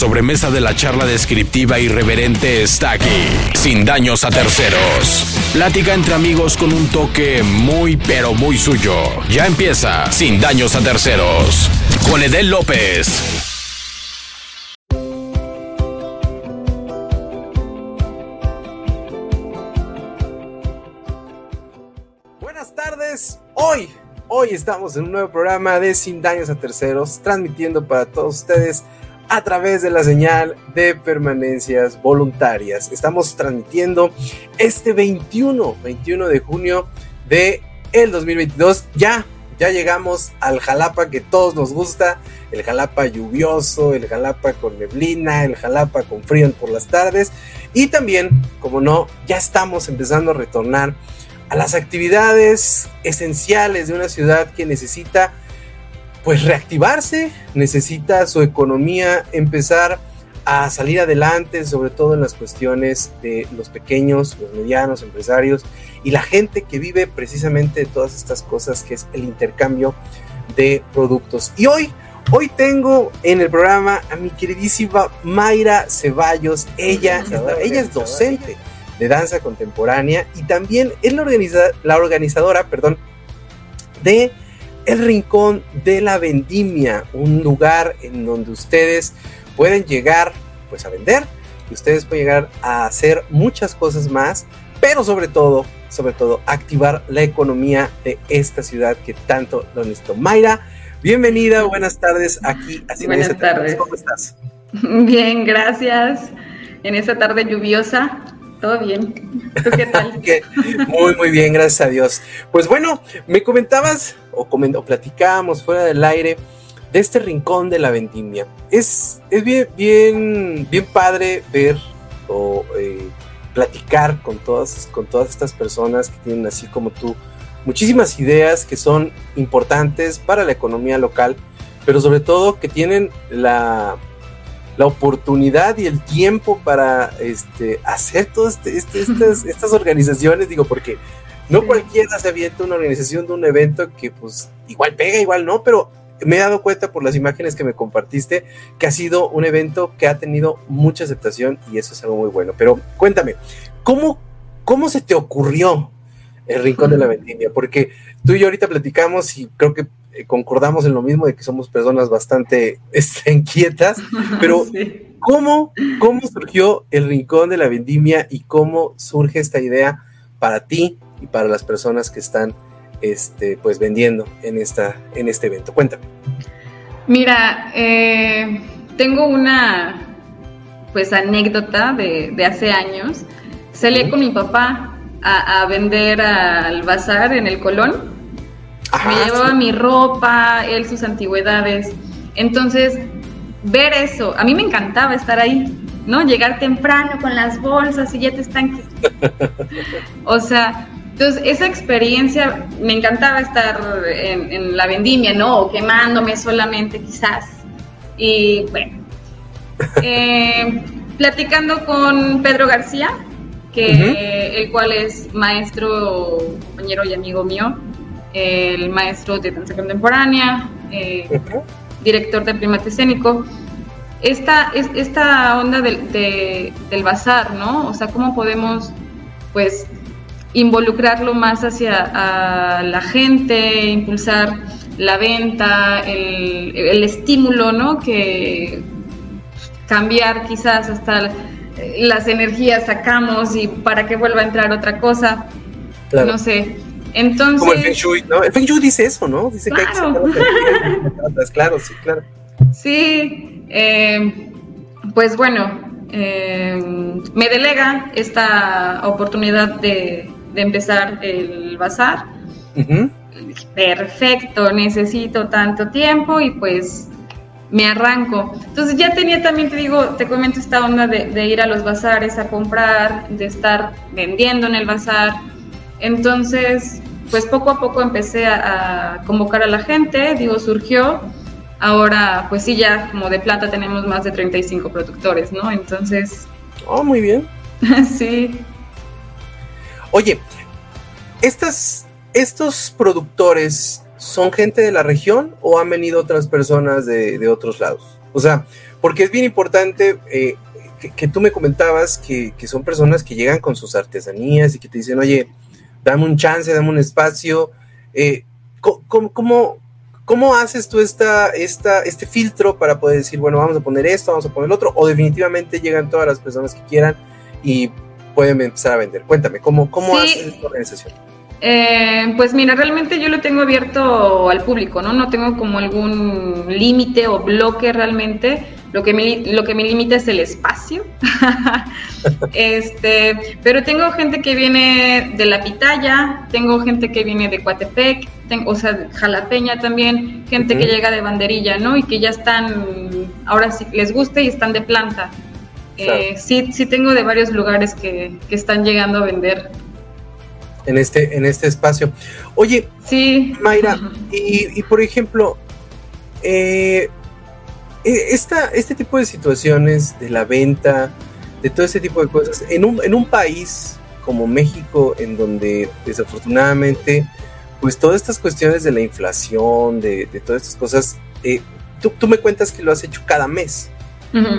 sobremesa de la charla descriptiva irreverente está aquí, sin daños a terceros. Plática entre amigos con un toque muy pero muy suyo. Ya empieza, sin daños a terceros, con Edel López. Buenas tardes, hoy Hoy estamos en un nuevo programa de Sin Daños a Terceros, transmitiendo para todos ustedes a través de la señal de permanencias voluntarias. Estamos transmitiendo este 21, 21 de junio de el 2022. Ya, ya llegamos al Jalapa que todos nos gusta, el Jalapa lluvioso, el Jalapa con neblina, el Jalapa con frío por las tardes y también, como no, ya estamos empezando a retornar a las actividades esenciales de una ciudad que necesita pues reactivarse, necesita su economía empezar a salir adelante, sobre todo en las cuestiones de los pequeños, los medianos empresarios y la gente que vive precisamente de todas estas cosas que es el intercambio de productos. Y hoy, hoy tengo en el programa a mi queridísima Mayra Ceballos, ella, ella es docente de danza contemporánea y también es la, la organizadora perdón, de El Rincón de la Vendimia, un lugar en donde ustedes pueden llegar pues a vender y ustedes pueden llegar a hacer muchas cosas más, pero sobre todo, sobre todo activar la economía de esta ciudad que tanto lo necesito. Mayra, bienvenida, buenas tardes aquí. Así buenas tardes. ¿Cómo estás? Bien, gracias. En esta tarde lluviosa, todo bien. Muy, muy bien, gracias a Dios. Pues bueno, me comentabas o, coment platicábamos fuera del aire de este rincón de la vendimia. Es, es bien, bien, bien padre ver o eh, platicar con todas, con todas estas personas que tienen así como tú muchísimas ideas que son importantes para la economía local, pero sobre todo que tienen la, la oportunidad y el tiempo para este, hacer todas este, este, estas, estas organizaciones, digo, porque no cualquiera se avienta una organización de un evento que pues igual pega, igual no, pero me he dado cuenta por las imágenes que me compartiste que ha sido un evento que ha tenido mucha aceptación y eso es algo muy bueno. Pero cuéntame, ¿cómo, cómo se te ocurrió el Rincón de la Vendimia? Porque tú y yo ahorita platicamos y creo que concordamos en lo mismo de que somos personas bastante este, inquietas, pero ¿cómo, ¿cómo surgió el Rincón de la Vendimia y cómo surge esta idea para ti y para las personas que están este, pues vendiendo en, esta, en este evento? Cuéntame. Mira, eh, tengo una pues anécdota de, hace años. Salí con mi papá a, a vender al bazar en el Colón me llevaba mi ropa, él sus antigüedades. Entonces, ver eso, a mí me encantaba estar ahí, ¿no? Llegar temprano con las bolsas y ya te están... o sea, entonces esa experiencia, me encantaba estar en, la vendimia, ¿no? O quemándome solamente quizás. Y bueno, eh, platicando con Pedro García, que el cual es maestro, compañero y amigo mío, el maestro de danza contemporánea, eh, director de primate escénico. Esta, esta onda del, del bazar, ¿no? O sea, cómo podemos, pues, involucrarlo más hacia la gente, impulsar la venta, el, el, estímulo, ¿no? Que cambiar quizás hasta las energías sacamos y para que vuelva a entrar otra cosa. No sé, entonces, Como el Feng Shui, ¿no? El Feng Shui dice eso, ¿no? Dice que hay que claro, sí, claro. Sí, eh, pues bueno, eh, me delega esta oportunidad de, empezar el bazar. Perfecto, necesito tanto tiempo y pues me arranco. Entonces ya tenía también, te digo, te comento esta onda de, de ir a los bazares a comprar, de estar vendiendo en el bazar entonces, pues poco a poco empecé a, convocar a la gente, digo, surgió. Ahora, pues sí, ya como de plata tenemos más de 35 productores, ¿no? Entonces... Oh, muy bien. sí. Oye, estas, estos productores son gente de la región o han venido otras personas de, de otros lados? O sea, porque es bien importante eh, que, tú me comentabas que, son personas que llegan con sus artesanías y que te dicen, oye, dame un chance, dame un espacio. Eh, ¿cómo, cómo, haces tú esta, esta, este filtro para poder decir, bueno, vamos a poner esto, vamos a poner el otro? O definitivamente llegan todas las personas que quieran y pueden empezar a vender. Cuéntame, ¿cómo, cómo haces esta organización? Eh, pues mira, realmente yo lo tengo abierto al público, ¿no? No tengo como algún límite o bloque realmente. Lo que me, lo que me limita es el espacio. este, pero tengo gente que viene de La Pitaya, tengo gente que viene de Coatepec, tengo, o sea, Jalapeña también, gente que llega de Banderilla, ¿no? Y que ya están, ahora sí les gusta y están de planta. Eh, sí, sí tengo de varios lugares que, que están llegando a vender en este, en este espacio. Oye, sí. Mayra, y, por ejemplo, eh, esta, este tipo de situaciones de la venta, de todo ese tipo de cosas, en un, en un país como México, en donde desafortunadamente, pues todas estas cuestiones de la inflación, de, todas estas cosas, eh, tú, me cuentas que lo has hecho cada mes.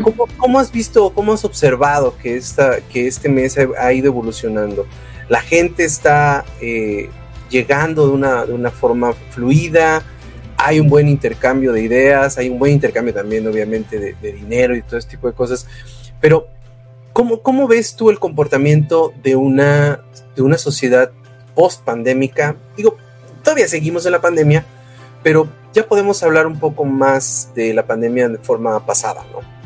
¿Cómo, ¿Cómo, has visto, cómo has observado que, esta, que este mes ha ido evolucionando? la gente está eh, llegando de una, de una forma fluida, hay un buen intercambio de ideas, hay un buen intercambio también obviamente de, dinero y todo ese tipo de cosas, pero ¿cómo, cómo ves tú el comportamiento de una, de una sociedad post pandémica? Digo, todavía seguimos en la pandemia, pero ya podemos hablar un poco más de la pandemia de forma pasada, ¿no?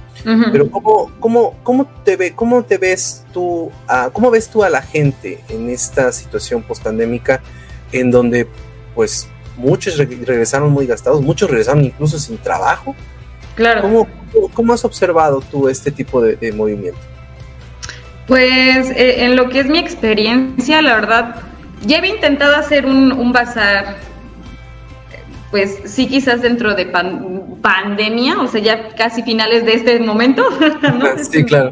Pero ¿cómo, cómo, cómo, te ve, cómo te ves tú, a, cómo ves tú a la gente en esta situación post-pandémica en donde pues muchos regresaron muy gastados, muchos regresaron incluso sin trabajo? Claro. ¿Cómo, cómo has observado tú este tipo de, movimiento? Pues eh, en lo que es mi experiencia, la verdad, ya había intentado hacer un, un bazar pues sí quizás dentro de pandemia, o sea, ya casi finales de este momento. Sí, claro.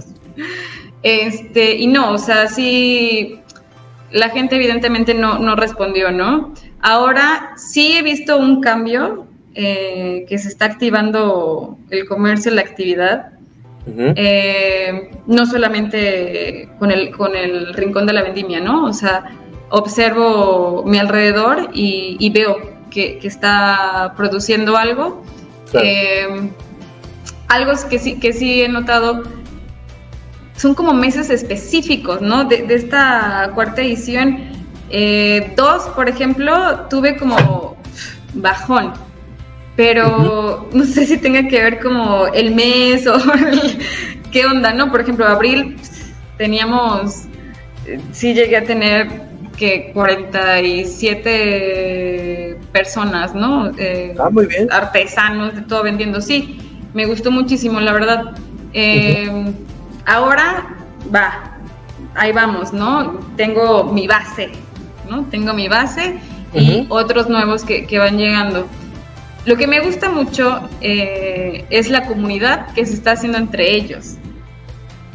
Este, y no, o sea, sí, la gente evidentemente no, no respondió, ¿no? Ahora sí he visto un cambio, eh, que se está activando el comercio, la actividad. Eh, no solamente con el, con el rincón de la vendimia, ¿no? O sea, observo mi alrededor y, y veo que, está produciendo algo. Eh, algo que sí, que sí he notado son como meses específicos, ¿no? De, esta cuarta edición. Eh, dos, por ejemplo, tuve como bajón, pero no sé si tenga que ver como el mes o qué onda, ¿no? Por ejemplo, abril teníamos, sí llegué a tener que 47 personas, ¿no? Eh, ah, muy bien. Artesanos, de todo vendiendo. Sí, me gustó muchísimo, la verdad. Eh, ahora, va, ahí vamos, ¿no? Tengo mi base, ¿no? Tengo mi base y otros nuevos que, van llegando. Lo que me gusta mucho eh, es la comunidad que se está haciendo entre ellos,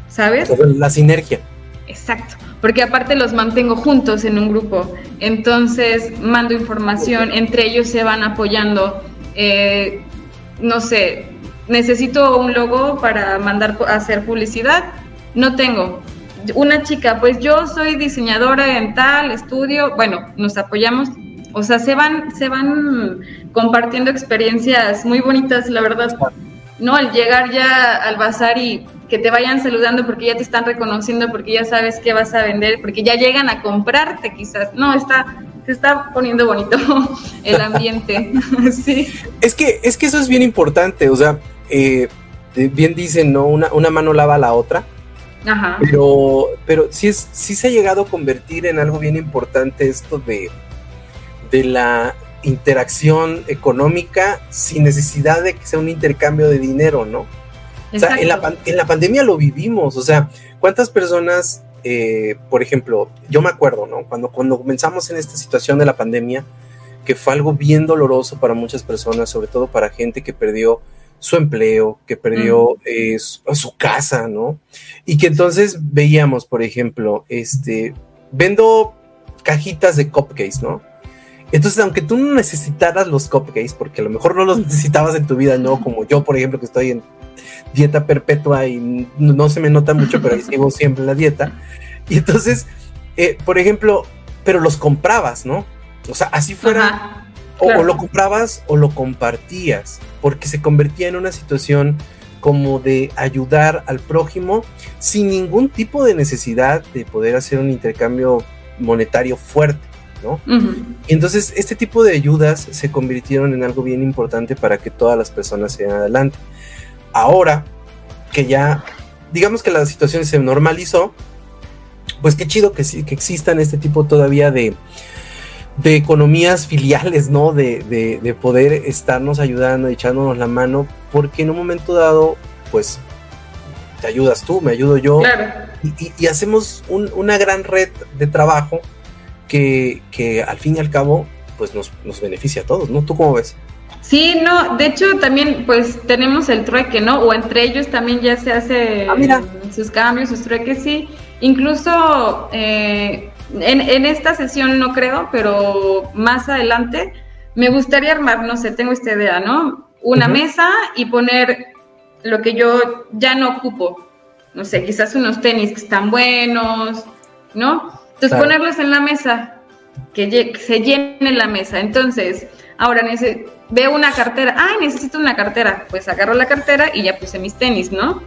¿sabes? La sinergia. Exacto porque aparte los mantengo juntos en un grupo. Entonces mando información, entre ellos se van apoyando. Eh, no sé, necesito un logo para mandar a hacer publicidad. No tengo. Una chica, pues yo soy diseñadora en tal estudio. Bueno, nos apoyamos. O sea, se van, se van compartiendo experiencias muy bonitas, la verdad. No, al llegar ya al bazar y que te vayan saludando porque ya te están reconociendo, porque ya sabes qué vas a vender, porque ya llegan a comprarte quizás. No, está, se está poniendo bonito el ambiente. sí. Es que, es que eso es bien importante, o sea, eh, bien dicen, ¿no? Una, una mano lava la otra. Ajá. Pero, pero sí, es, sí se ha llegado a convertir en algo bien importante esto de, de la interacción económica sin necesidad de que sea un intercambio de dinero, ¿no? O sea, en la, en la, pandemia lo vivimos, o sea, ¿cuántas personas, eh, por ejemplo, yo me acuerdo, ¿no? Cuando, cuando comenzamos en esta situación de la pandemia, que fue algo bien doloroso para muchas personas, sobre todo para gente que perdió su empleo, que perdió eh, su, casa, ¿no? Y que entonces veíamos, por ejemplo, este, vendo cajitas de cupcakes, ¿no? Entonces, aunque tú no necesitaras los cupcakes, porque a lo mejor no los necesitabas en tu vida, no como yo, por ejemplo, que estoy en dieta perpetua y no se me nota mucho, pero ahí sigo siempre la dieta. Y entonces, eh, por ejemplo, pero los comprabas, ¿no? O sea, así fuera, o, lo comprabas o lo compartías, porque se convertía en una situación como de ayudar al prójimo sin ningún tipo de necesidad de poder hacer un intercambio monetario fuerte. ¿no? Y entonces este tipo de ayudas se convirtieron en algo bien importante para que todas las personas se adelante. Ahora que ya, digamos que la situación se normalizó, pues qué chido que, que existan este tipo todavía de, de economías filiales, ¿no? De, de, poder estarnos ayudando, echándonos la mano, porque en un momento dado, pues, te ayudas tú, me ayudo yo, y, hacemos una gran red de trabajo que, que, al fin y al cabo, pues nos, nos beneficia a todos, ¿no? ¿Tú cómo ves? Sí, no, de hecho también pues tenemos el trueque, ¿no? O entre ellos también ya se hace ah, sus cambios, sus trueques, sí. Incluso eh, en, esta sesión no creo, pero más adelante me gustaría armar, no sé, tengo esta idea, ¿no? Una mesa y poner lo que yo ya no ocupo. No sé, quizás unos tenis que están buenos, ¿no? Entonces ponerlos en la mesa, que se llene la mesa. Entonces, ahora veo una cartera, ay, necesito una cartera, pues agarro la cartera y ya puse mis tenis, ¿no?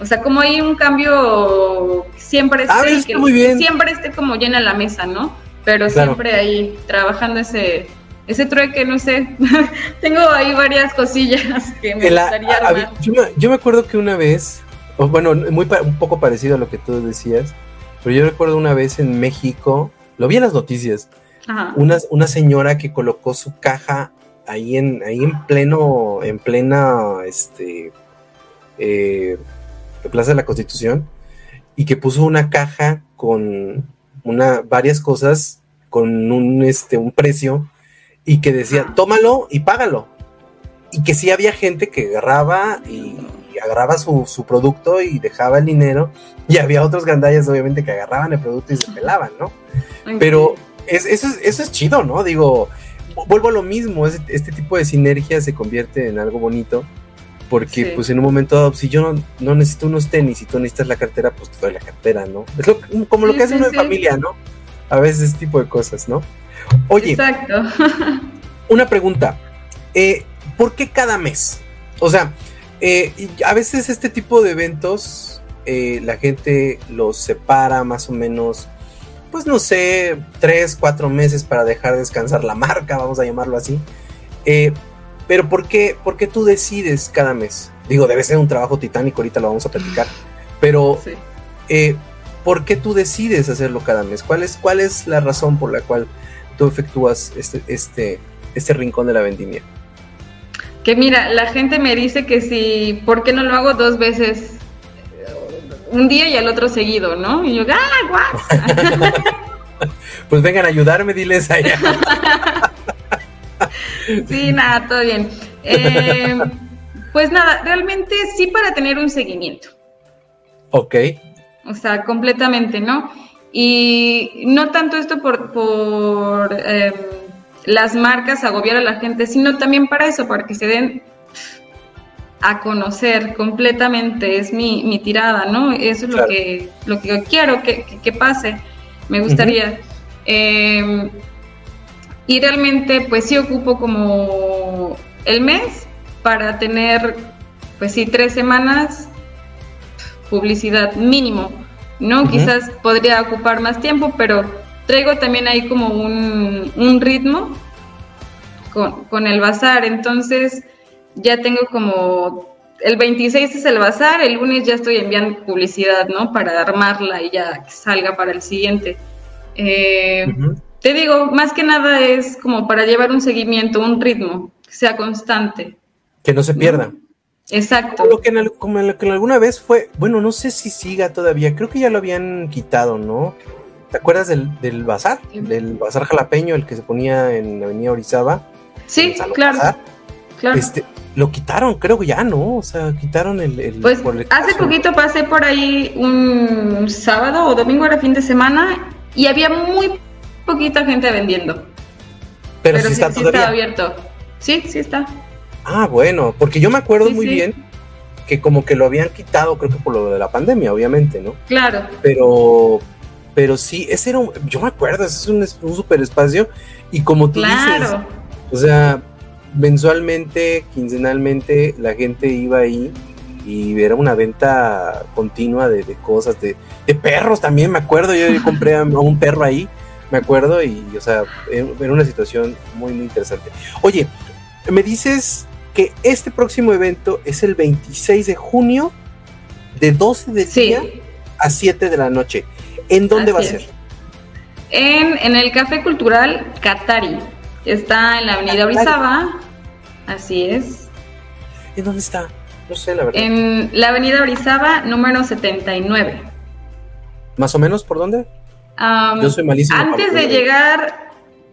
O sea, como hay un cambio siempre ah, esté, que, siempre esté como llena la mesa, ¿no? Pero siempre ahí trabajando ese ese trueque, no sé. Tengo ahí varias cosillas que me gustaría armar. yo, me, acuerdo que una vez, bueno, muy un poco parecido a lo que tú decías, pero yo recuerdo una vez en México, lo vi en las noticias, Una, una señora que colocó su caja ahí en, ahí en pleno, en plena, este, eh, Plaza de la Constitución y que puso una caja con una, varias cosas con un, este, un precio y que decía, tómalo y págalo. Y que sí había gente que agarraba y, agarraba su, producto y dejaba el dinero. Y había otros gandallas, obviamente, que agarraban el producto y se pelaban, ¿no? Pero eso, es, eso es chido, ¿no? Digo, vuelvo a lo mismo, este tipo de sinergia se convierte en algo bonito porque pues en un momento dado, si yo no, necesito unos tenis y tú necesitas la cartera, pues te doy la cartera, ¿no? Es como lo que hace uno en familia, ¿no? A veces ese tipo de cosas, ¿no? Oye, Exacto. una pregunta, eh, ¿por qué cada mes? O sea, eh, a veces este tipo de eventos eh, la gente los separa más o menos, pues no sé, tres, cuatro meses para dejar descansar la marca, vamos a llamarlo así. Eh, pero ¿por qué, ¿por qué tú decides cada mes? Digo, debe ser un trabajo titánico, ahorita lo vamos a platicar. Pero, eh, ¿por qué tú decides hacerlo cada mes? ¿Cuál es, ¿Cuál es la razón por la cual tú efectúas este, este, este rincón de la vendimia? Que mira, la gente me dice que si, ¿por qué no lo hago dos veces? Un día y al otro seguido, ¿no? Y yo, ¡ah, guau! pues vengan a ayudarme, diles allá. Sí, nada, todo bien. Eh, pues nada, realmente sí para tener un seguimiento. Ok. O sea, completamente, ¿no? Y no tanto esto por, por em, las marcas agobiar a la gente, sino también para eso, para que se den a conocer completamente, es mi, tirada, ¿no? Eso es lo, que, lo que yo quiero que, pase, me gustaría. Y realmente pues sí ocupo como el mes para tener pues sí tres semanas publicidad mínimo, ¿no? Quizás podría ocupar más tiempo, pero traigo también ahí como un, ritmo con, con, el bazar, entonces ya tengo como, el 26 es el bazar, el lunes ya estoy enviando publicidad, ¿no? Para armarla y ya que salga para el siguiente. Eh, te digo, más que nada es como para llevar un seguimiento, un ritmo, que sea constante. Que no se pierda. Exacto. Como lo, que como lo que alguna vez fue, bueno, no sé si siga todavía, creo que ya lo habían quitado, ¿no? ¿Te acuerdas del, del bazar? Del bazar jalapeño, el que se ponía en la avenida Orizaba. Sí, claro. claro. Este, lo quitaron, creo que ya, ¿no? O sea, quitaron el... pues hace poquito pasé por ahí un sábado o domingo, era fin de semana, y había muy poquita gente vendiendo. Pero, sí está todavía. está abierto. Sí, sí está. Ah, bueno, porque yo me acuerdo muy bien que como que lo habían quitado, creo que por lo de la pandemia, obviamente, ¿no? Claro. Pero, pero sí, ese era un, yo me acuerdo, ese es un, un super espacio y como tú dices, o sea, mensualmente, quincenalmente, la gente iba ahí y era una venta continua de, cosas, de, perros también, me acuerdo, yo compré a un perro ahí, me acuerdo, y o sea, era una situación muy, muy interesante. Oye, me dices que este próximo evento es el 26 de junio, de 12 de día a 7 de la noche. ¿En dónde va a ser? En, en, el Café Cultural Catari. Está en la Avenida Orizaba. Así es. ¿En dónde está? No sé, la verdad. En la avenida Orizaba, número 79. ¿Más o menos por dónde? Yo soy malísimo. Antes de llegar,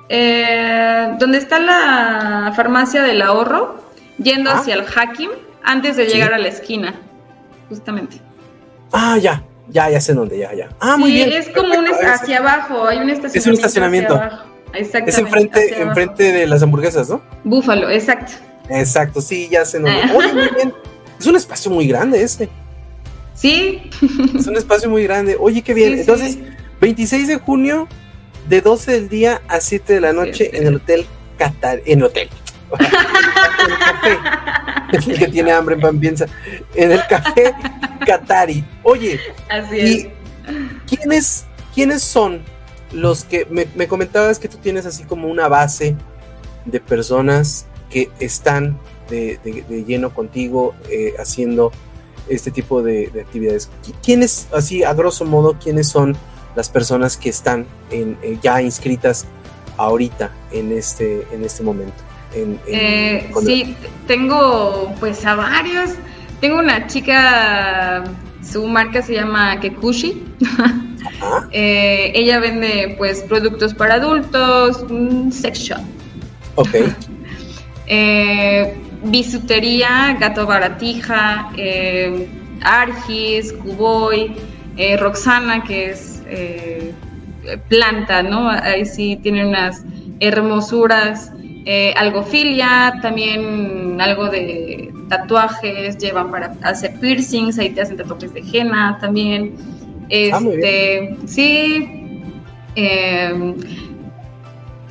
eh, donde está la farmacia del ahorro, yendo ah. hacia el Hakim, antes de llegar a la esquina, justamente. Ah, ya, ya, ya sé dónde, ya, ya. Ah, muy bien. es como un hacia abajo, hay un estacionamiento. Es un estacionamiento. Exactamente. Es enfrente, enfrente de las hamburguesas, ¿no? Búfalo, exacto. Exacto, sí, ya sé dónde. Ah. Oye, muy bien. Es un espacio muy grande este. Sí. Es un espacio muy grande. Oye, qué bien. Entonces, 26 de junio, de 12 del día a 7 de la noche en el Hotel Qatar. En el hotel. en el café. el que tiene hambre, pan piensa. En el café Qatari. Oye. Así es. ¿quiénes, ¿Quiénes son los que me, me comentabas que tú tienes así como una base de personas que están de, lleno contigo eh, haciendo este tipo de, actividades. ¿Quiénes, así a grosso modo, quiénes son las personas que están en, eh, ya inscritas ahorita en este, en este momento? Eh, sí, tengo pues a varios. Tengo una chica, su marca se llama Kekushi. ella vende pues productos para adultos, un sex shop. Ok. bisutería, Gato Baratija, eh, Argis, Cuboy, eh, Roxana, que es eh, planta, ¿no? Ahí sí tiene unas hermosuras. algofilia, también algo de tatuajes, llevan para hacer piercings, ahí te hacen tatuajes de henna también. Ah, este, sí.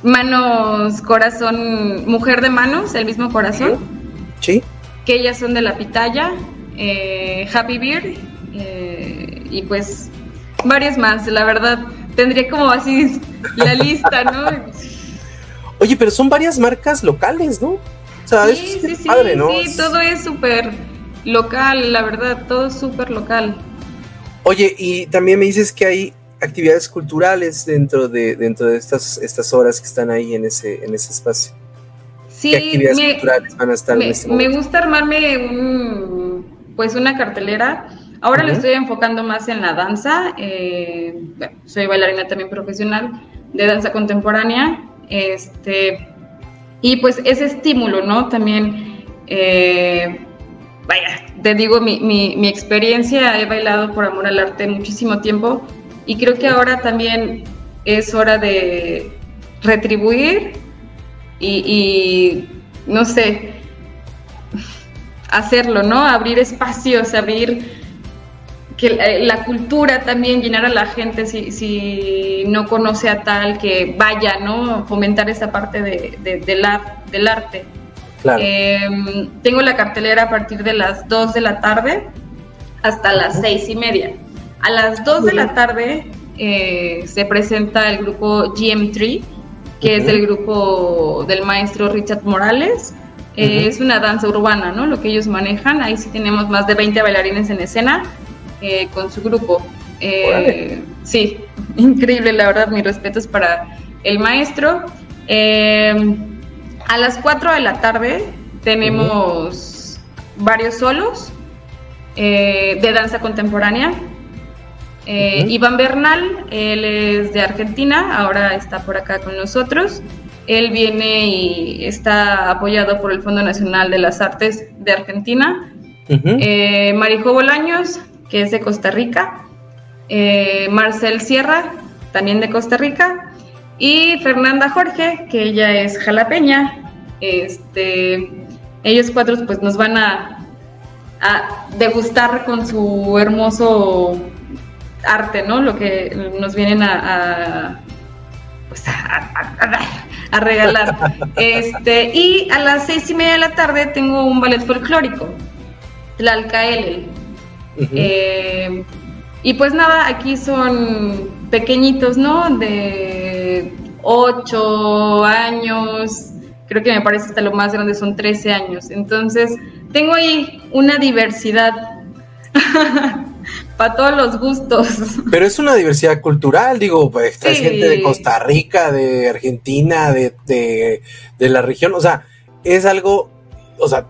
manos, corazón, mujer de manos, el mismo corazón. Que ellas son de la pitaya, eh, Happy Beard eh, y pues varias más. La verdad, tendría como así la lista, ¿no? Oye, pero son varias marcas locales, ¿no? O sea, sí, padre, ¿no? Sí, todo es súper local, la verdad, todo es súper local. Oye, y también me dices que hay actividades culturales dentro de dentro de estas estas horas que están ahí en ese en ese espacio. Sí, actividades me, culturales van a estar me, este me gusta armarme un, pues una cartelera. Ahora lo estoy enfocando más en la danza. Eh, soy bailarina también profesional de danza contemporánea. Este, y pues ese estímulo, ¿no? También, eh, vaya, te digo, mi, mi, mi experiencia, he bailado por amor al arte muchísimo tiempo y creo que ahora también es hora de retribuir y, no sé, hacerlo, ¿no? Abrir espacios, abrir que la, cultura también, llenar a la gente si, si, no conoce a tal, que vaya, ¿no? Fomentar esa parte de, del, del, arte. Claro. Em, tengo la cartelera a partir de las 2 de la tarde hasta las 6 y media. A las 2 de la tarde eh, se presenta el grupo GM3, que es el grupo del maestro Richard Morales. Eh, es una danza urbana, ¿no? Lo que ellos manejan. Ahí sí tenemos más de 20 bailarines en escena eh, con su grupo. Eh, sí, increíble, la verdad, mis respetos para el maestro. a las 4 de la tarde tenemos varios solos de danza contemporánea. Eh, Iván Bernal, él es de Argentina, ahora está por acá con nosotros. Él viene y está apoyado por el Fondo Nacional de las Artes de Argentina. Eh, Marijo Bolaños, que es de Costa Rica. Eh, Marcel Sierra, también de Costa Rica. y Fernanda Jorge, que ella es jalapeña. Este, ellos cuatro pues nos van a, a degustar con su hermoso arte, ¿no? Lo que nos vienen a, pues a, regalar. Este, y a las seis y media de la tarde tengo un ballet folclórico, Eh, y pues nada, aquí son pequeñitos, ¿no? De ocho años, creo que me parece hasta lo más grande son 13 años. Entonces, tengo ahí una diversidad para todos los gustos. Pero es una diversidad cultural, digo, pues traes gente de Costa Rica, de Argentina, de, de, la región, o sea, es algo, o sea,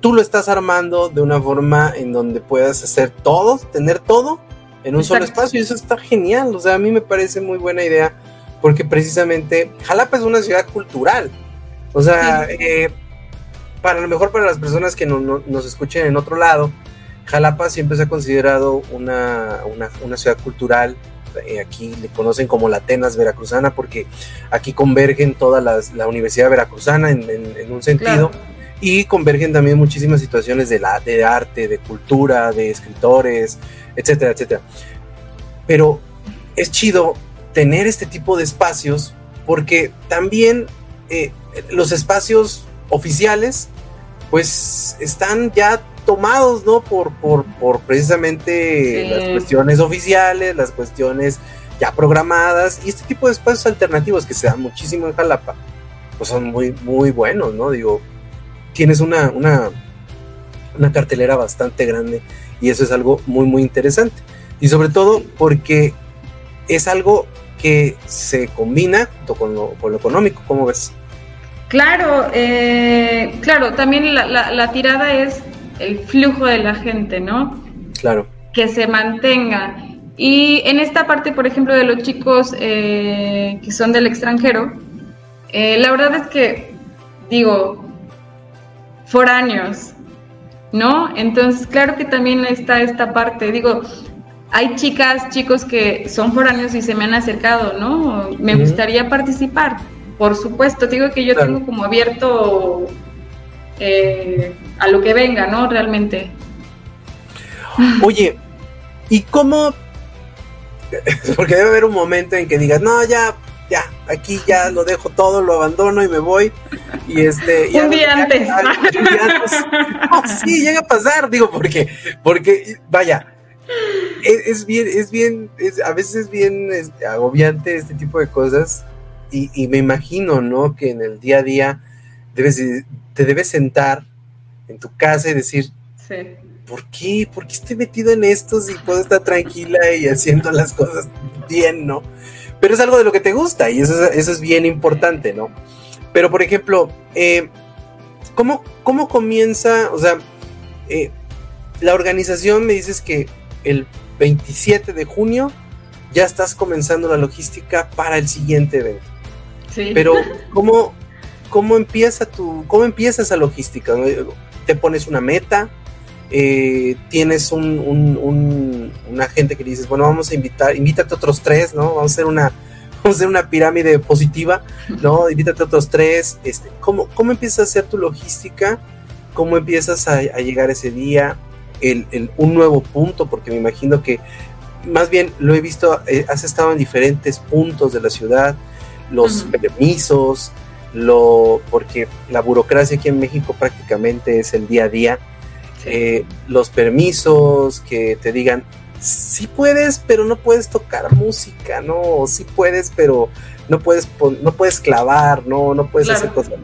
tú lo estás armando de una forma en donde puedas hacer todo, tener todo en un solo espacio y eso está genial, o sea, a mí me parece muy buena idea porque precisamente Jalapa es una ciudad cultural, o sea, eh, para lo mejor para las personas que no, nos escuchen en otro lado, Jalapa siempre se ha considerado una, ciudad cultural. Eh, aquí le conocen como la Atenas veracruzana porque aquí convergen toda la Universidad Veracruzana en, un sentido y convergen también muchísimas situaciones de, la, de arte, de cultura, de escritores, etcétera, etcétera. Pero es chido tener este tipo de espacios porque también eh, los espacios oficiales pues están ya tomados, ¿no? Por, por, por precisamente las cuestiones oficiales, las cuestiones ya programadas y este tipo de espacios alternativos que se dan muchísimo en Jalapa, pues son muy, muy buenos, ¿no? Digo, tienes una, una, una cartelera bastante grande y eso es algo muy, muy interesante. Y sobre todo porque es algo que se combina con lo, con lo económico, ¿cómo ves? Claro, eh, claro, también la, la, tirada es el flujo de la gente, ¿no? Claro. Que se mantenga. Y en esta parte, por ejemplo, de los chicos eh, que son del extranjero, eh, la verdad es que, digo, foráneos, ¿no? Entonces, claro que también está esta parte, digo, hay chicas, chicos que son foráneos y se me han acercado, ¿no? Me gustaría participar, por supuesto, digo que yo tengo como abierto eh, a lo que venga, ¿no? Realmente. Oye, ¿y cómo? Porque debe haber un momento en que digas, no, ya, ya, aquí ya lo dejo todo, lo abandono y me voy. Y este. un, día antes. sí, llega a pasar, digo, porque, porque, vaya, es, bien, es bien, a veces es bien agobiante este tipo de cosas. Y, y, me imagino, ¿no? Que en el día a día debes, te debes sentar en tu casa y decir, ¿por qué? ¿Por qué estoy metido en esto si puedo estar tranquila y haciendo las cosas bien, ¿no? Pero es algo de lo que te gusta y eso, eso es bien importante, ¿no? Pero, por ejemplo, eh, ¿cómo, ¿cómo, comienza? O sea, eh, la organización me dices que el 27 de junio ya estás comenzando la logística para el siguiente evento. Sí. Pero, ¿cómo, ¿cómo empieza tu, cómo empieza esa logística? ¿Te pones una meta? Eh, tienes un, un, un, agente que dices, bueno, vamos a invitar, invítate a otros tres, ¿no? Vamos a hacer una, vamos a hacer una pirámide positiva, ¿no? Invítate a otros tres. Este, ¿cómo, ¿Cómo empiezas a hacer tu logística? ¿Cómo empiezas a, llegar ese día? El, un nuevo punto, porque me imagino que más bien lo he visto, eh, has estado en diferentes puntos de la ciudad, los permisos, lo, porque la burocracia aquí en México prácticamente es el día a día. Eh, los permisos que te digan, sí puedes, pero no puedes tocar música, ¿no? Sí puedes, pero no puedes, no puedes clavar, ¿no? No puedes hacer cosas.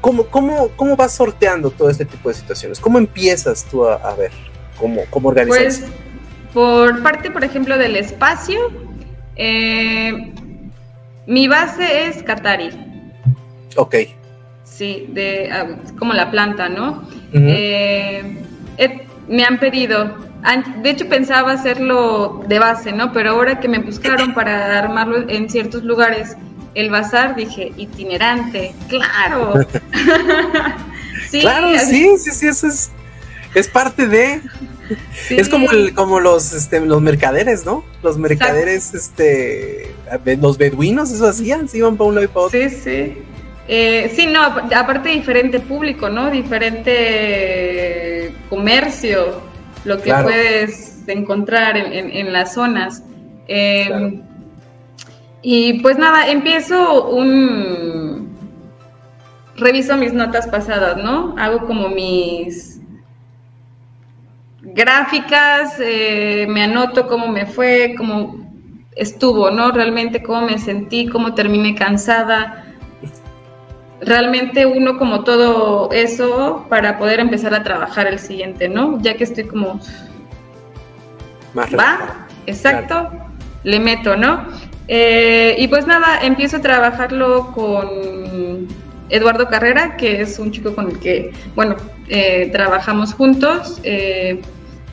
¿Cómo, cómo, ¿Cómo vas sorteando todo este tipo de situaciones? ¿Cómo empiezas tú a, ver cómo, cómo organizar? Pues, por parte, por ejemplo, del espacio, eh, mi base es Qatari. Ok. Sí, de, ah, como la planta, ¿no? Eh, me han pedido, de hecho pensaba hacerlo de base, ¿no? Pero ahora que me buscaron para armarlo en ciertos lugares, el bazar, dije, itinerante, claro. sí, claro, sí, sí, sí, eso es, es parte de... Es como el, como los este, los mercaderes, ¿no? Los mercaderes, este los beduinos, eso hacían, se iban para un lado y para otro. Sí, sí. Eh, sí, no, aparte diferente público, ¿no? Diferente comercio, lo que puedes encontrar en, las zonas. Em, y pues nada, empiezo un... Reviso mis notas pasadas, ¿no? Hago como mis gráficas, eh, me anoto cómo me fue, cómo estuvo, ¿no? Realmente cómo me sentí, cómo terminé cansada. Realmente uno como todo eso para poder empezar a trabajar el siguiente, ¿no? Ya que estoy como... Más ¿Va? Exacto. Le meto, ¿no? Eh, y pues nada, empiezo a trabajarlo con Eduardo Carrera, que es un chico con el que, bueno, eh, trabajamos juntos. Eh,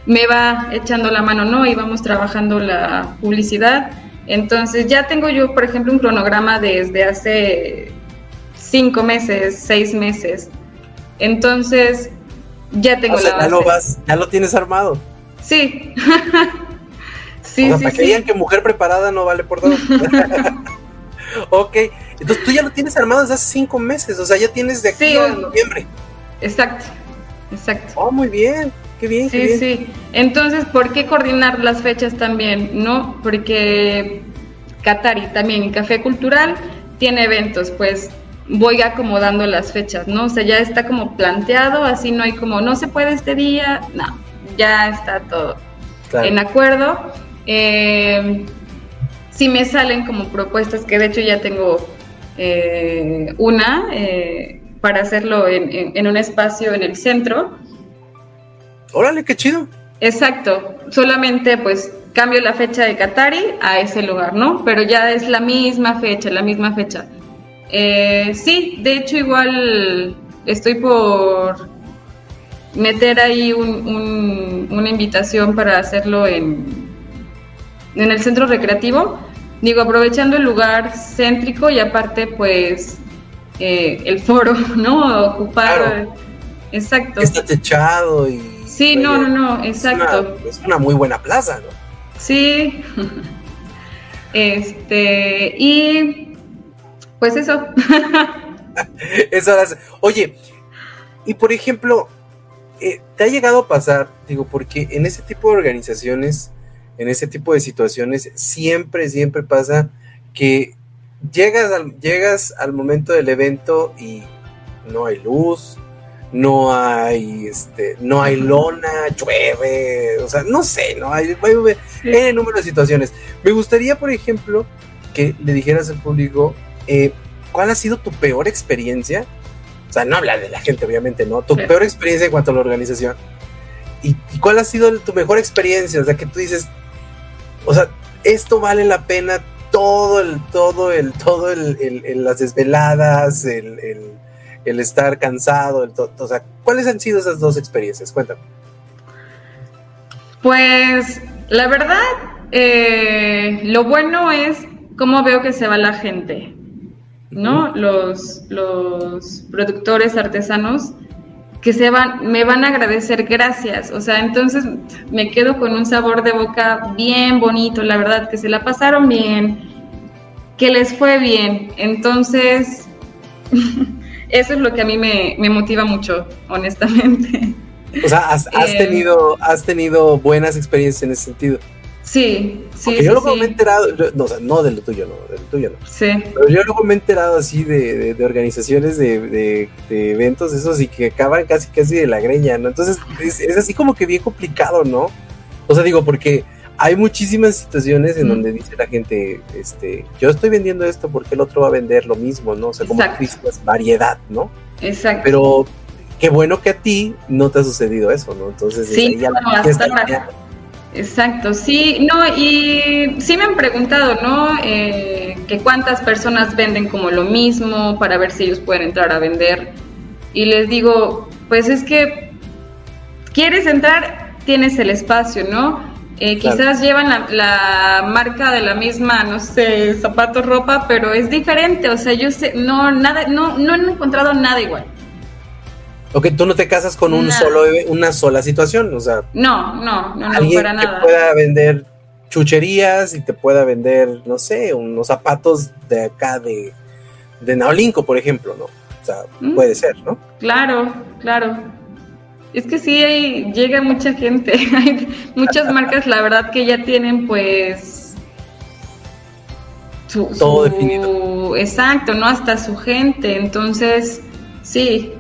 me va echando la mano, ¿no? Y vamos trabajando la publicidad. Entonces ya tengo yo, por ejemplo, un cronograma desde hace cinco meses, seis meses. Entonces ya tengo la Ya lo, vas, ya lo tienes armado. Sí. sí, o sea, para que digan que mujer preparada no vale por dos. ok, entonces tú ya lo tienes armado desde hace cinco meses, o sea, ya tienes de aquí a noviembre. Exacto, exacto. Oh, muy bien. Qué bien, sí, qué bien. Sí, Entonces, ¿por qué coordinar las fechas también? No, porque Catari también, Café Cultural, tiene eventos, pues voy acomodando las fechas, ¿no? O sea, ya está como planteado, así no hay como, no se puede este día, no, ya está todo en acuerdo. Eh, si me salen como propuestas, que de hecho ya tengo eh, una eh, para hacerlo en un espacio en el centro, Órale, qué chido. Exacto, solamente pues cambio la fecha de Qatari a ese lugar, ¿no? Pero ya es la misma fecha, la misma fecha. Eh, sí, de hecho igual estoy por meter ahí una invitación para hacerlo en, en el centro recreativo. Digo, aprovechando el lugar céntrico y aparte pues eh, el foro, ¿no? Ocupar... Exacto. Está techado y Sí, no, no, no, exacto. Es una, muy buena plaza, ¿no? Sí. este, y pues eso. eso Oye, y por ejemplo, eh, ¿te ha llegado a pasar, digo, porque en ese tipo de organizaciones, en ese tipo de situaciones, siempre, siempre pasa que llegas al, llegas al momento del evento y no hay luz, no hay este no hay lona, llueve, o sea, no sé, no hay, hay, número de situaciones. Me gustaría, por ejemplo, que le dijeras al público eh, cuál ha sido tu peor experiencia. O sea, no hablar de la gente, obviamente, ¿no? Tu peor experiencia en cuanto a la organización. ¿Y, cuál ha sido tu mejor experiencia? O sea, que tú dices, o sea, esto vale la pena todo el, todo el, todo el, las desveladas, el el estar cansado, el o sea, ¿cuáles han sido esas dos experiencias? Cuéntame. Pues la verdad, eh, lo bueno es cómo veo que se va la gente, ¿no? Los, los productores artesanos que se van, me van a agradecer gracias, o sea, entonces me quedo con un sabor de boca bien bonito, la verdad, que se la pasaron bien, que les fue bien, entonces eso es lo que a mí me, motiva mucho, honestamente. O sea, has, eh, tenido, has tenido buenas experiencias en ese sentido. Sí, sí. yo luego me he enterado, no, o sea, no de lo tuyo, no, de lo tuyo no. Sí. Pero yo luego me he enterado así de, organizaciones de, eventos, esos y que acaban casi casi de la greña, ¿no? Entonces es, es, así como que bien complicado, ¿no? O sea, digo, porque hay muchísimas situaciones en donde dice la gente, este, yo estoy vendiendo esto porque el otro va a vender lo mismo, ¿no? O sea, como es variedad, ¿no? Exacto. Pero qué bueno que a ti no te ha sucedido eso, ¿no? Entonces, sí, no, Exacto, sí, no, y sí me han preguntado, ¿no? Eh, que cuántas personas venden como lo mismo para ver si ellos pueden entrar a vender. Y les digo, pues es que quieres entrar, tienes el espacio, ¿no? Eh, quizás llevan la, marca de la misma, no sé, zapatos, ropa, pero es diferente. O sea, yo sé, no, nada, no, no he encontrado nada igual. Ok, tú no te casas con un solo, una sola situación, o sea. No, no, no, no alguien para nada. Que pueda vender chucherías y te pueda vender, no sé, unos zapatos de acá de, de Naolinco, por ejemplo, ¿no? O sea, mm. puede ser, ¿no? Claro, claro. Es que sí, hay, llega mucha gente. Hay muchas marcas, la verdad, que ya tienen pues... Todo definido. Exacto, ¿no? Hasta su gente. Entonces, sí,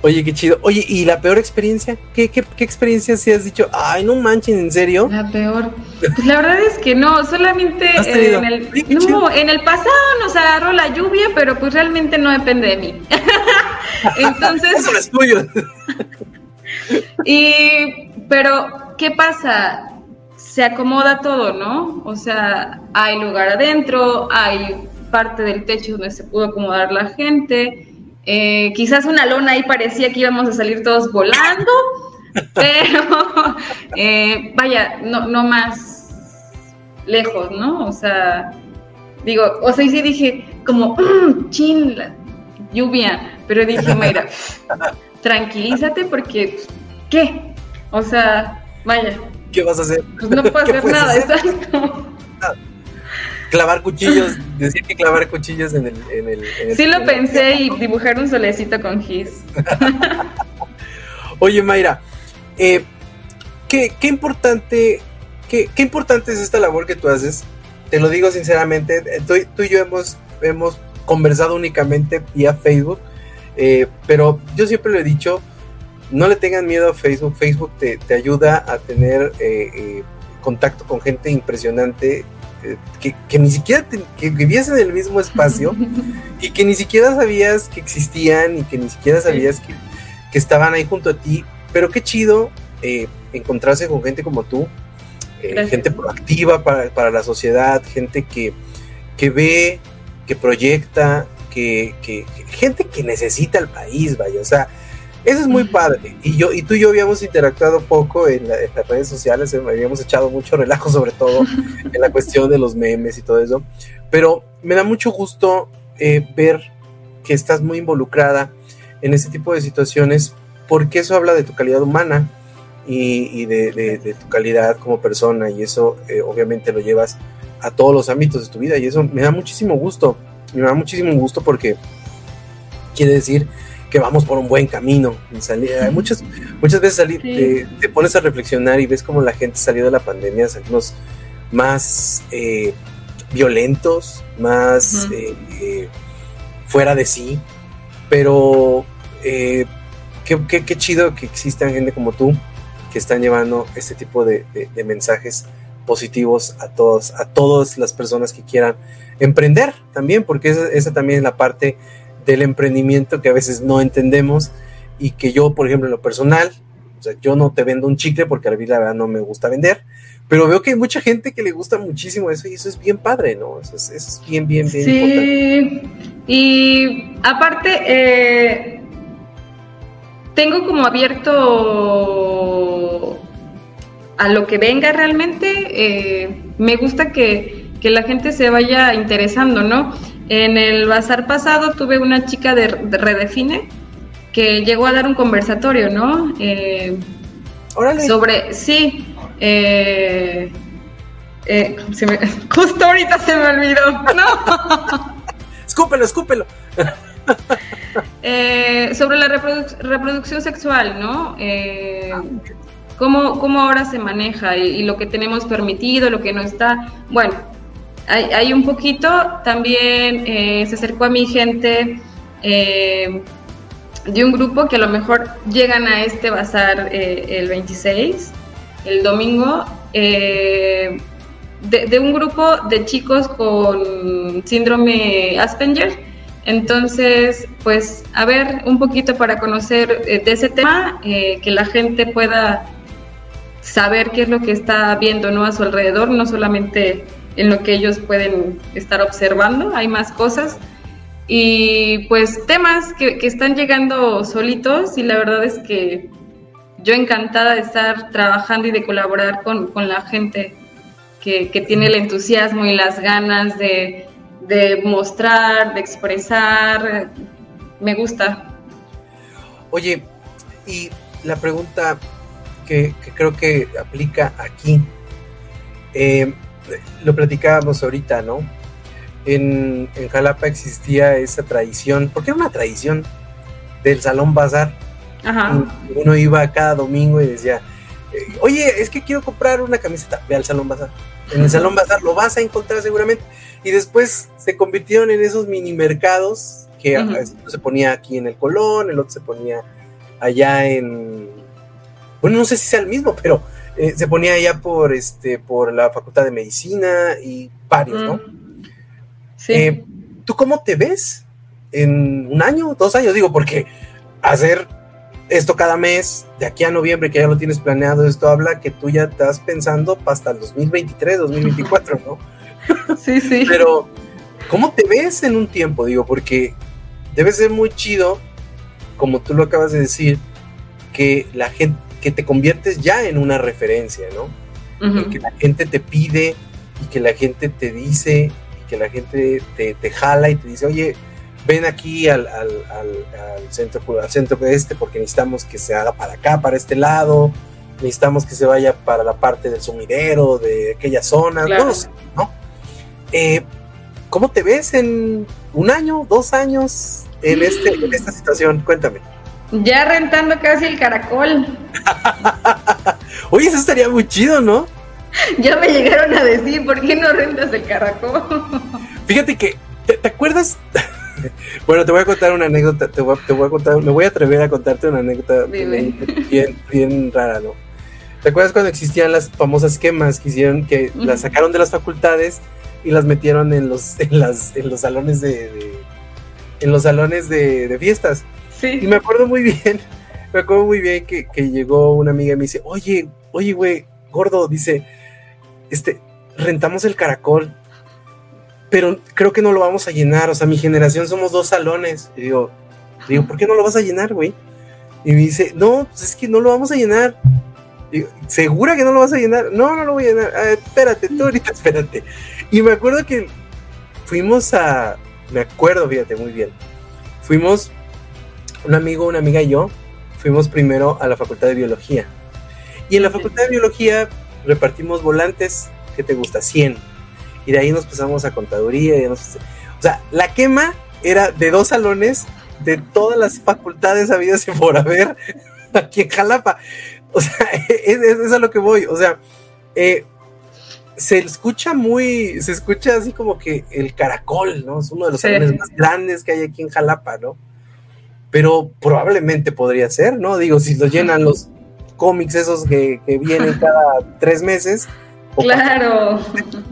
Oye, qué chido. Oye, ¿y la peor experiencia? ¿Qué, qué, qué experiencia si has dicho? Ay, no manchen, ¿en serio? La peor. Pues la verdad es que no, solamente en, el, no, en el pasado nos agarró la lluvia, pero pues realmente no depende de mí. Entonces. Eso es tuyo. y, pero, ¿qué pasa? Se acomoda todo, ¿no? O sea, hay lugar adentro, hay parte del techo donde se pudo acomodar la gente eh, quizás una lona ahí parecía que íbamos a salir todos volando, pero eh, vaya, no, no más lejos, ¿no? O sea, digo, o sea, y sí dije como, mmm, chin, lluvia, pero dije, mira, tranquilízate porque, ¿qué? O sea, vaya. ¿Qué vas a hacer? Pues no puedo hacer nada, exacto clavar cuchillos, decir que clavar cuchillos en el... En el, sí lo pensé y dibujar un solecito con gis. Oye Mayra, eh, ¿qué, importante, qué, importante es esta labor que tú haces? Te lo digo sinceramente, eh, tú, y yo hemos, hemos conversado únicamente vía Facebook, eh, pero yo siempre lo he dicho, no le tengan miedo a Facebook, Facebook te, ayuda a tener contacto con gente impresionante que, ni siquiera que vivías en el mismo espacio y que ni siquiera sabías que existían y que ni siquiera sabías que, estaban ahí junto a ti. Pero qué chido eh, encontrarse con gente como tú, eh, gente proactiva para, la sociedad, gente que, que ve, que proyecta, que, que, gente que necesita el país, vaya. O sea, eso es muy padre. Y yo y tú y yo habíamos interactuado poco en, las redes sociales, eh, habíamos echado mucho relajo sobre todo en la cuestión de los memes y todo eso. Pero me da mucho gusto eh, ver que estás muy involucrada en este tipo de situaciones porque eso habla de tu calidad humana y, de, tu calidad como persona y eso eh, obviamente lo llevas a todos los ámbitos de tu vida y eso me da muchísimo gusto. Me da muchísimo gusto porque quiere decir que vamos por un buen camino. muchas, muchas veces te, pones a reflexionar y ves cómo la gente salió de la pandemia, salimos más eh, violentos, más eh, eh, fuera de sí, pero qué, qué, chido que existan gente como tú que están llevando este tipo de, mensajes positivos a todos, a todas las personas que quieran emprender también, porque esa, esa también es la parte del emprendimiento que a veces no entendemos y que yo, por ejemplo, en lo personal, o sea, yo no te vendo un chicle porque a mí la verdad no me gusta vender, pero veo que hay mucha gente que le gusta muchísimo eso y eso es bien padre, ¿no? Eso es, bien, bien, bien sí. Y aparte, eh, tengo como abierto a lo que venga realmente. Eh, me gusta que, que la gente se vaya interesando, ¿no? En el bazar pasado tuve una chica de, Redefine que llegó a dar un conversatorio, ¿no? Eh, sobre, sí, eh, eh, justo ahorita se me olvidó, ¿no? escúpelo, escúpelo. sobre la reproducción sexual, ¿no? cómo, cómo, ahora se maneja y, lo que tenemos permitido, lo que no está. Bueno, hay, un poquito. También eh, se acercó a mi gente eh, de un grupo que a lo mejor llegan a este bazar eh, el 26, el domingo, de, un grupo de chicos con síndrome Asperger. Entonces, pues, a ver, un poquito para conocer de ese tema, que la gente pueda saber qué es lo que está viendo ¿no? a su alrededor, no solamente en lo que ellos pueden estar observando, hay más cosas. Y pues temas que, están llegando solitos y la verdad es que yo encantada de estar trabajando y de colaborar con, la gente que, tiene el entusiasmo y las ganas de, de mostrar, de expresar. Me gusta. Oye, y la pregunta que, creo que aplica aquí, eh, lo platicábamos ahorita, ¿no? En, en, Jalapa existía esa tradición, porque era una tradición del Salón Bazar. Ajá. Uno iba cada domingo y decía, eh, oye, es que quiero comprar una camiseta, ve al Salón Bazar. En el Salón Bazar lo vas a encontrar seguramente. Y después se convirtieron en esos mini mercados que se ponía aquí en el Colón, el otro se ponía allá en, bueno, no sé si sea el mismo, pero eh, se ponía allá por, este, por la Facultad de Medicina y varios, ¿no? Sí. Eh, ¿Tú cómo te ves en un año, dos años? Digo, porque hacer esto cada mes, de aquí a noviembre, que ya lo tienes planeado, esto habla que tú ya estás pensando hasta el 2023, 2024, ¿no? Sí, sí. Pero, ¿cómo te ves en un tiempo? Digo, porque debe ser muy chido, como tú lo acabas de decir, que la gente, que te conviertes ya en una referencia, ¿no? Que la gente te pide y que la gente te dice y que la gente te, te jala y te dice, oye, ven aquí al, al, al, centro, al centro este porque necesitamos que se haga para acá, para este lado, necesitamos que se vaya para la parte del sumidero, de aquella zona, no ¿no? Eh, ¿Cómo te ves en un año, dos años en, este, en esta situación? Cuéntame. Ya rentando casi el caracol. Oye, eso estaría muy chido, ¿no? Ya me llegaron a decir, ¿por qué no rentas el caracol? Fíjate que, ¿te, acuerdas? bueno, te voy a contar una anécdota, te voy, a contar, me voy a atrever a contarte una anécdota bien, bien rara, ¿no? ¿Te acuerdas cuando existían las famosas quemas que hicieron, que las sacaron de las facultades y las metieron en los, en las, en los salones de, en los salones de, fiestas? Sí. Y me acuerdo muy bien, me acuerdo muy bien que, que llegó una amiga y me dice, oye, oye, güey, gordo, dice, este, rentamos el caracol, pero creo que no lo vamos a llenar, o sea, mi generación somos dos salones. Y digo, digo, ¿por qué no lo vas a llenar, güey? Y me dice, no, pues es que no lo vamos a llenar. Digo, ¿segura que no lo vas a llenar? No, no lo voy a llenar. Ah, espérate, tú ahorita, espérate. Y me acuerdo que fuimos a, me acuerdo, fíjate, muy bien. Fuimos, un amigo, una amiga y yo, fuimos primero a la Facultad de Biología. Y en la Facultad de Biología repartimos volantes, ¿qué te gusta? 100. Y de ahí nos pasamos a contaduría. o sea, la quema era de dos salones de todas las facultades habidas y por haber aquí en Jalapa. O sea, es, a lo que voy. O sea, eh, se escucha muy, se escucha así como que el caracol, ¿no? Es uno de los salones más grandes que hay aquí en Jalapa, ¿no? Pero probablemente podría ser, ¿no? Digo, si lo llenan los cómics esos que, vienen cada tres meses. Claro.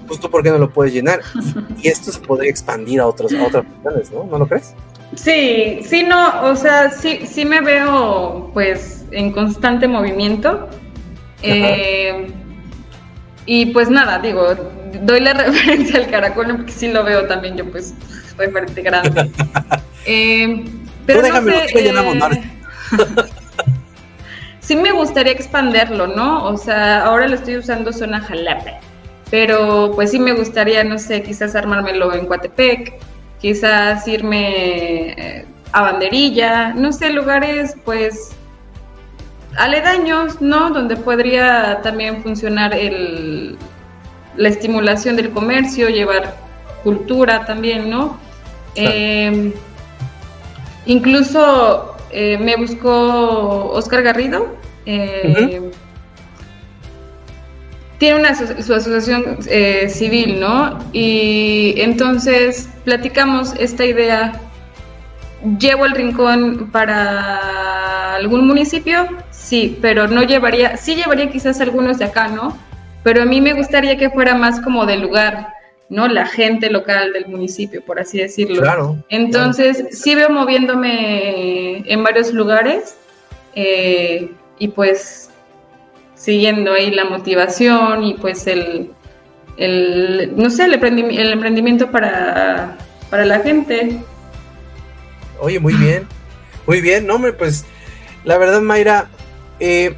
Pues tú, ¿por qué no lo puedes llenar? Y, esto se podría expandir a, otros, a otras personas, ¿no? ¿No lo crees? Sí, sí, no, o sea, sí, sí me veo pues en constante movimiento. Eh, y pues nada, digo, doy la referencia al caracol porque sí lo veo también, yo pues soy fuerte grande. eh, pero no sé, eh, sí me gustaría expanderlo, ¿no? O sea, ahora lo estoy usando zona Jalapa, pero pues sí me gustaría, no sé, quizás armármelo en Coatepec, quizás irme eh, a Banderilla, no sé, lugares pues aledaños, ¿no? Donde podría también funcionar el, la estimulación del comercio, llevar cultura también, ¿no? Eh, incluso eh, me buscó Oscar Garrido. Eh, tiene una su asociación eh, civil, ¿no? Y entonces platicamos esta idea. ¿Llevo el rincón para algún municipio? Sí, pero no llevaría, sí llevaría quizás algunos de acá, ¿no? Pero a mí me gustaría que fuera más como del lugar, ¿no? La gente local del municipio, por así decirlo. Claro. Entonces, sí veo moviéndome en varios lugares eh, y pues siguiendo ahí la motivación y pues el, el no sé, el, emprendimiento para, para la gente. Oye, muy bien, muy bien, no, pues la verdad, Mayra, eh,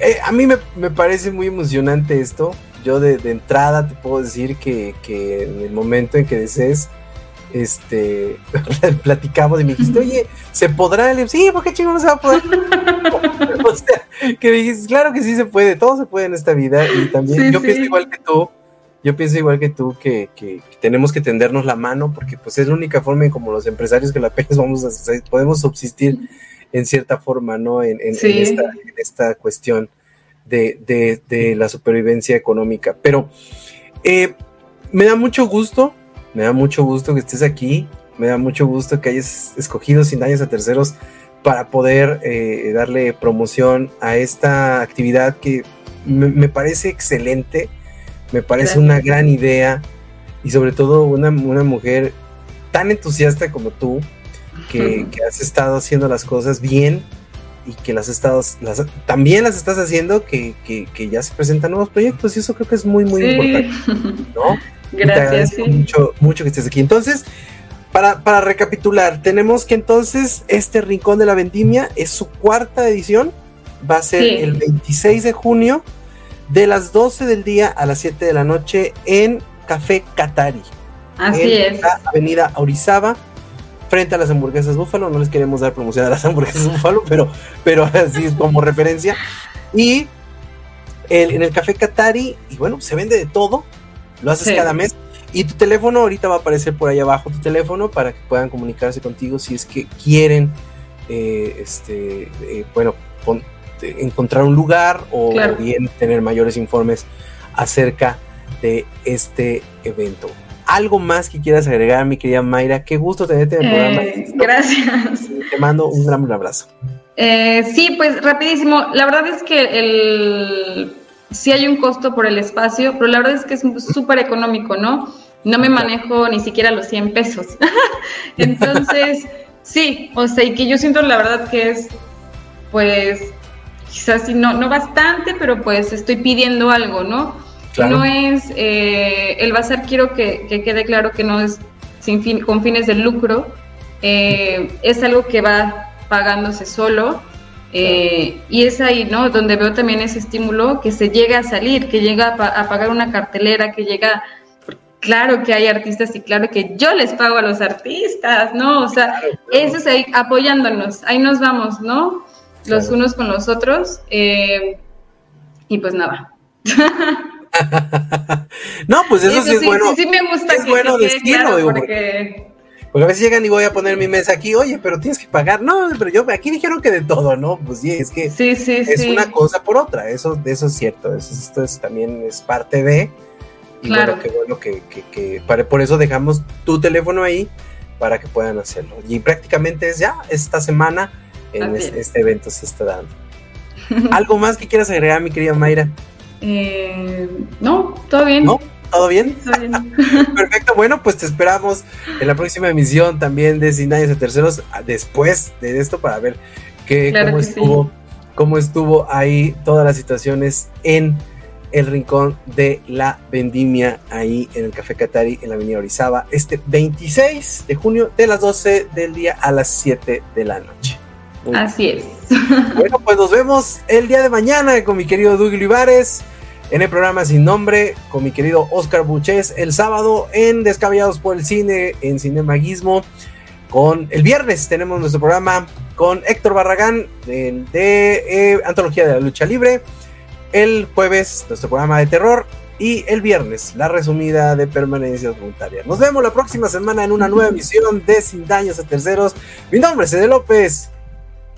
eh, a mí me, me parece muy emocionante esto yo de, entrada te puedo decir que, en el momento en que desees, este, platicamos y me dijiste, oye, ¿se podrá? Le sí, ¿por qué chingo no se va a poder? o sea, que me dijiste, claro que sí se puede, todo se puede en esta vida y también yo pienso igual que tú, yo pienso igual que tú que, que, tenemos que tendernos la mano porque pues es la única forma en como los empresarios que la pegas vamos a, podemos subsistir en cierta forma, ¿no? En, en, esta, en esta, cuestión de, de, de, la supervivencia económica. Pero eh, me da mucho gusto me da mucho gusto que estés aquí. Me da mucho gusto que hayas escogido Sin Daños a Terceros para poder eh, darle promoción a esta actividad que me, parece excelente, me parece una gran idea y sobre todo una, mujer tan entusiasta como tú, que, has estado haciendo las cosas bien y que las las, también las estás haciendo que, ya se presentan nuevos proyectos y eso creo que es muy muy importante ¿no? Gracias. mucho, mucho que estés aquí. Entonces, para, para, recapitular, tenemos que entonces este Rincón de la Vendimia es su cuarta edición. Va a ser el 26 de junio de las 12 del día a las 7 de la noche en Café Catari. Así es. La avenida Orizaba, frente a las hamburguesas Búfalo. No les queremos dar promoción a las hamburguesas Búfalo, pero, pero así es como referencia. Y en el Café Catari, y bueno, se vende de todo lo haces cada mes. Y tu teléfono ahorita va a aparecer por ahí abajo tu teléfono para que puedan comunicarse contigo si es que quieren, eh, este, eh, bueno, encontrar un lugar o bien tener mayores informes acerca de este evento. ¿Algo más que quieras agregar, mi querida Mayra? Qué gusto tenerte en el programa. Eh, gracias. Te mando un gran abrazo. sí, pues rapidísimo. La verdad es que el sí hay un costo por el espacio, pero la verdad es que es súper económico, ¿no? No me manejo ni siquiera los 100 pesos. Entonces, sí, o sea, y que yo siento la verdad que es, pues, quizás no, no bastante, pero pues estoy pidiendo algo, ¿no? No es, eh, el bazar quiero que, quede claro que no es sin fin, con fines de lucro, eh, es algo que va pagándose solo eh, y es ahí, ¿no? Donde veo también ese estímulo que se llega a salir, que llega a, pagar una cartelera, que llega, claro que hay artistas y claro que yo les pago a los artistas, ¿no? O sea, eso es ahí apoyándonos, ahí nos vamos, ¿no? Los unos con los otros. Eh, y pues nada. no, pues eso, sí, es bueno. Sí, me gusta es bueno decirlo, porque porque a veces llegan y voy a poner mi mesa aquí, oye, pero tienes que pagar. No, pero yo aquí dijeron que de todo, ¿no? Pues sí, es que sí, es una cosa por otra. Eso, eso es cierto. Eso, esto es, también es parte de. Y claro. bueno, qué bueno que, que, que para, por eso dejamos tu teléfono ahí para que puedan hacerlo. Y prácticamente es ya esta semana en este, evento se está dando. ¿Algo más que quieras agregar, mi querida Mayra? Eh, no, todo bien. ¿No? ¿Todo bien? Perfecto, bueno, pues te esperamos en la próxima emisión también de Sin Daños de Terceros, después de esto, para ver qué, cómo, estuvo, cómo estuvo ahí todas las situaciones en el rincón de la vendimia ahí en el Café Catari en la avenida Orizaba, este 26 de junio de las 12 del día a las 7 de la noche. Así es. Bueno, pues nos vemos el día de mañana con mi querido Doug Olivares en el programa Sin Nombre con mi querido Oscar Buches el sábado en Descabellados por el Cine, en Cinemaguismo. Con el viernes tenemos nuestro programa con Héctor Barragán de, eh, Antología de la Lucha Libre. El jueves nuestro programa de terror y el viernes la resumida de permanencias voluntarias. Nos vemos la próxima semana en una nueva emisión de Sin Daños a Terceros. Mi nombre es Cede López.